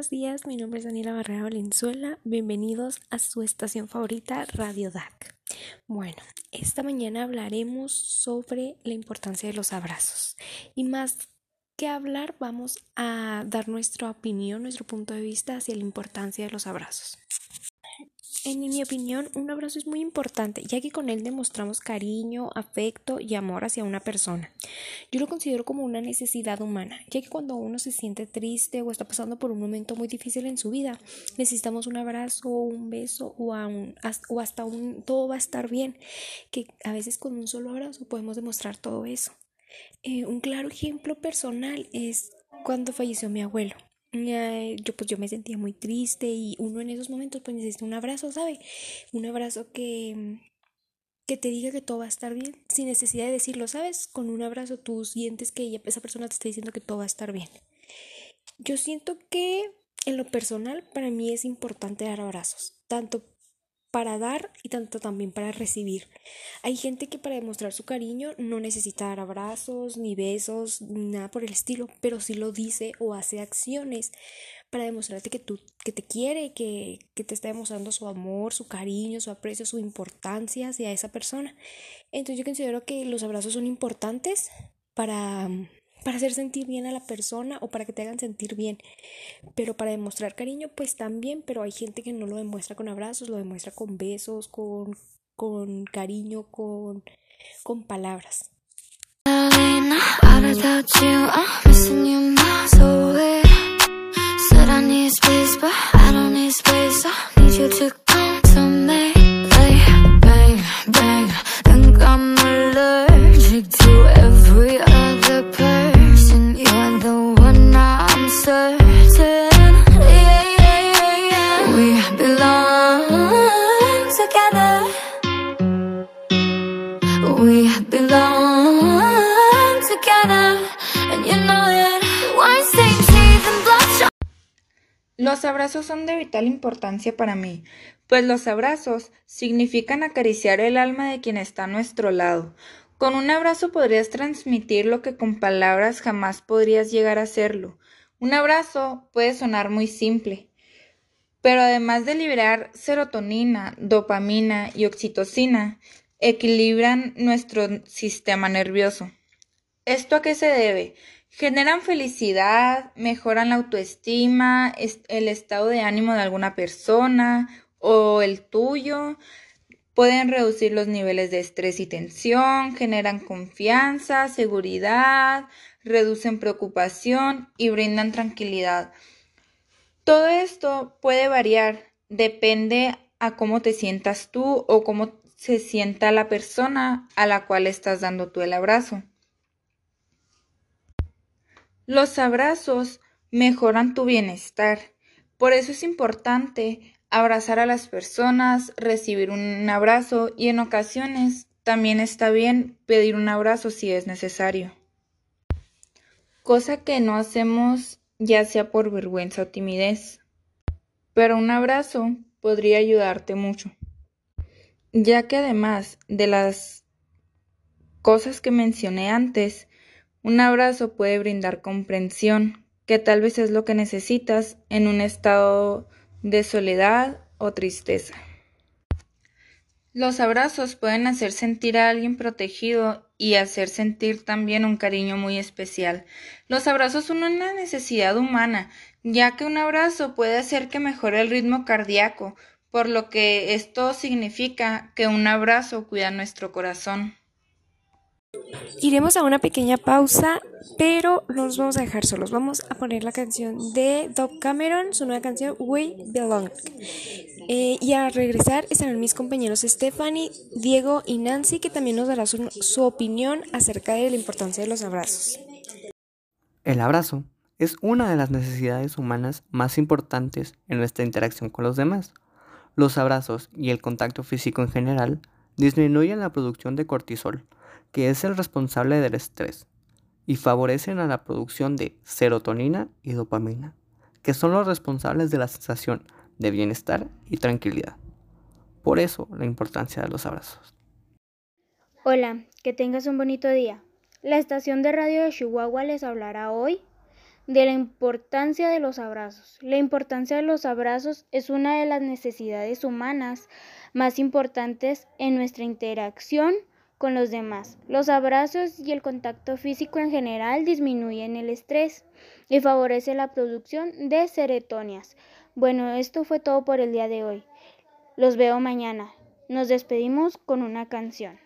buenos días. Mi nombre es Daniela Barrera Valenzuela. Bienvenidos a su estación favorita, Radio DAC. Bueno, esta mañana hablaremos sobre la importancia de los abrazos. Y más que hablar, vamos a dar nuestra opinión, nuestro punto de vista hacia la importancia de los abrazos. En mi opinión, un abrazo es muy importante, ya que con él demostramos cariño, afecto y amor hacia una persona. Yo lo considero como una necesidad humana, ya que cuando uno se siente triste o está pasando por un momento muy difícil en su vida, necesitamos un abrazo, un beso o, o hasta un todo va a estar bien, que a veces con un solo abrazo podemos demostrar todo eso. Eh, un claro ejemplo personal es cuando falleció mi abuelo yo pues yo me sentía muy triste y uno en esos momentos pues necesita un abrazo, ¿sabe? Un abrazo que que te diga que todo va a estar bien sin necesidad de decirlo, ¿sabes? Con un abrazo tú sientes que esa persona te está diciendo que todo va a estar bien. Yo siento que en lo personal para mí es importante dar abrazos, tanto para dar y tanto también para recibir. Hay gente que para demostrar su cariño no necesita dar abrazos, ni besos, ni nada por el estilo, pero sí lo dice o hace acciones para demostrarte que tú que te quiere, que, que te está demostrando su amor, su cariño, su aprecio, su importancia hacia esa persona. Entonces yo considero que los abrazos son importantes para para hacer sentir bien a la persona o para que te hagan sentir bien. Pero para demostrar cariño, pues también, pero hay gente que no lo demuestra con abrazos, lo demuestra con besos, con, con cariño, con, con palabras. Los abrazos son de vital importancia para mí, pues los abrazos significan acariciar el alma de quien está a nuestro lado. Con un abrazo podrías transmitir lo que con palabras jamás podrías llegar a hacerlo. Un abrazo puede sonar muy simple, pero además de liberar serotonina, dopamina y oxitocina, equilibran nuestro sistema nervioso. ¿Esto a qué se debe? Generan felicidad, mejoran la autoestima, el estado de ánimo de alguna persona o el tuyo. Pueden reducir los niveles de estrés y tensión, generan confianza, seguridad, reducen preocupación y brindan tranquilidad. Todo esto puede variar, depende a cómo te sientas tú o cómo se sienta la persona a la cual estás dando tú el abrazo. Los abrazos mejoran tu bienestar. Por eso es importante abrazar a las personas, recibir un abrazo y en ocasiones también está bien pedir un abrazo si es necesario. Cosa que no hacemos ya sea por vergüenza o timidez. Pero un abrazo podría ayudarte mucho. Ya que además de las cosas que mencioné antes, un abrazo puede brindar comprensión, que tal vez es lo que necesitas en un estado de soledad o tristeza. Los abrazos pueden hacer sentir a alguien protegido y hacer sentir también un cariño muy especial. Los abrazos son una necesidad humana, ya que un abrazo puede hacer que mejore el ritmo cardíaco, por lo que esto significa que un abrazo cuida nuestro corazón. Iremos a una pequeña pausa, pero no nos vamos a dejar solos. Vamos a poner la canción de Doc Cameron, su nueva canción We Belong. Eh, y a regresar estarán mis compañeros Stephanie, Diego y Nancy, que también nos dará su, su opinión acerca de la importancia de los abrazos. El abrazo es una de las necesidades humanas más importantes en nuestra interacción con los demás. Los abrazos y el contacto físico en general disminuyen la producción de cortisol, que es el responsable del estrés, y favorecen a la producción de serotonina y dopamina, que son los responsables de la sensación de bienestar y tranquilidad. Por eso la importancia de los abrazos. Hola, que tengas un bonito día. La estación de radio de Chihuahua les hablará hoy de la importancia de los abrazos. La importancia de los abrazos es una de las necesidades humanas más importantes en nuestra interacción con los demás. Los abrazos y el contacto físico en general disminuyen el estrés y favorece la producción de serotonias. Bueno, esto fue todo por el día de hoy. Los veo mañana. Nos despedimos con una canción.